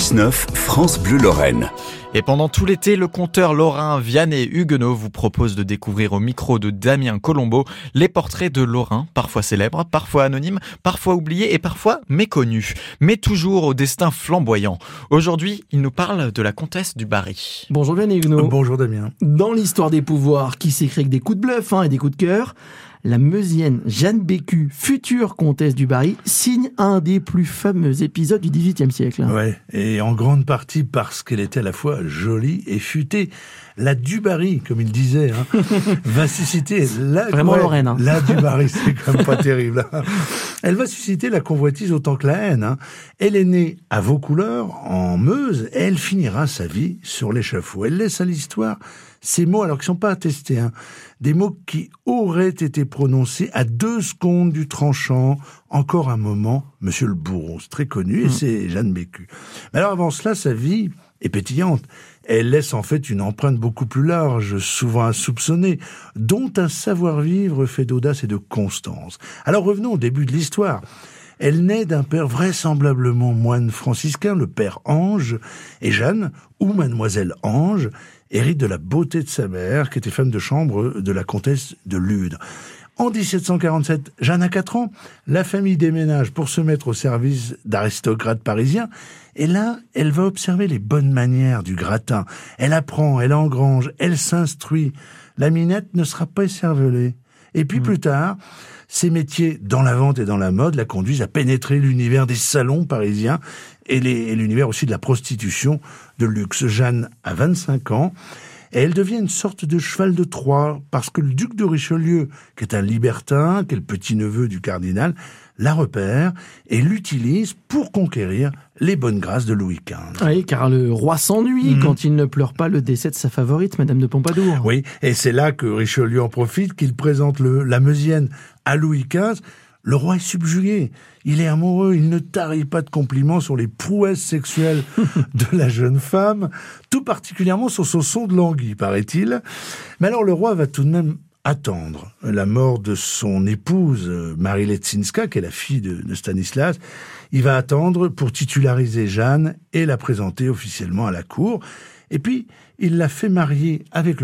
6-9, France Bleu Lorraine. Et pendant tout l'été, le conteur lorrain Vianney Huguenot vous propose de découvrir au micro de Damien Colombo les portraits de Lorrain, parfois célèbres, parfois anonymes, parfois oubliés et parfois méconnus, mais toujours au destin flamboyant. Aujourd'hui, il nous parle de la comtesse du Barry. Bonjour Vianney Huguenot. Bonjour Damien. Dans l'histoire des pouvoirs qui s'écrit avec des coups de bluff hein, et des coups de cœur, la Meusienne Jeanne Bécu, future comtesse du Barry, signe un des plus fameux épisodes du XVIIIe siècle. Ouais, et en grande partie parce qu'elle était à la fois jolie et futée. La Dubarry, comme il disait, hein, va susciter la, Vraiment Lorraine, hein. la Dubarry, c'est quand même pas terrible. Elle va susciter la convoitise autant que la haine. hein. Elle est née à Vaucouleurs, en Meuse, et elle finira sa vie sur l'échafaud. Elle laisse à l'histoire ces mots, alors qu'ils sont pas attestés, hein, des mots qui auraient été prononcés à deux secondes du tranchant, encore un moment, Monsieur le Bourreau, c'est très connu, et c'est Jeanne Bécu. Mais alors avant cela, sa vie est pétillante. Elle laisse en fait une empreinte beaucoup plus large, souvent insoupçonnée, dont un savoir-vivre fait d'audace et de constance. Alors revenons au début de l'histoire. Elle naît d'un père vraisemblablement moine franciscain, le père Ange, et Jeanne, ou mademoiselle Ange, hérite de la beauté de sa mère, qui était femme de chambre de la comtesse de Lude. En 1747, Jeanne a 4 ans, la famille déménage pour se mettre au service d'aristocrates parisiens, et là, elle va observer les bonnes manières du gratin. Elle apprend, elle engrange, elle s'instruit. La minette ne sera pas écervelée. Et puis plus tard, ses métiers dans la vente et dans la mode la conduisent à pénétrer l'univers des salons parisiens et l'univers aussi de la prostitution de luxe. Jeanne a 25 ans et elle devient une sorte de cheval de Troie parce que le duc de Richelieu, qui est un libertin, qui est le petit-neveu du cardinal, la repère et l'utilise pour conquérir les bonnes grâces de Louis XV. Oui, car le roi s'ennuie quand il ne pleure pas le décès de sa favorite, Madame de Pompadour. Oui, et c'est là que Richelieu en profite, qu'il présente le, la Meusienne à Louis XV. Le roi est subjugué, il est amoureux, il ne tarit pas de compliments sur les prouesses sexuelles de la jeune femme, tout particulièrement sur son son de languille, paraît-il. Mais alors le roi va tout de même attendre la mort de son épouse, Marie Letzinska, qui est la fille de, de Stanislas. Il va attendre pour titulariser Jeanne et la présenter officiellement à la cour. Et puis, il la fait marier avec le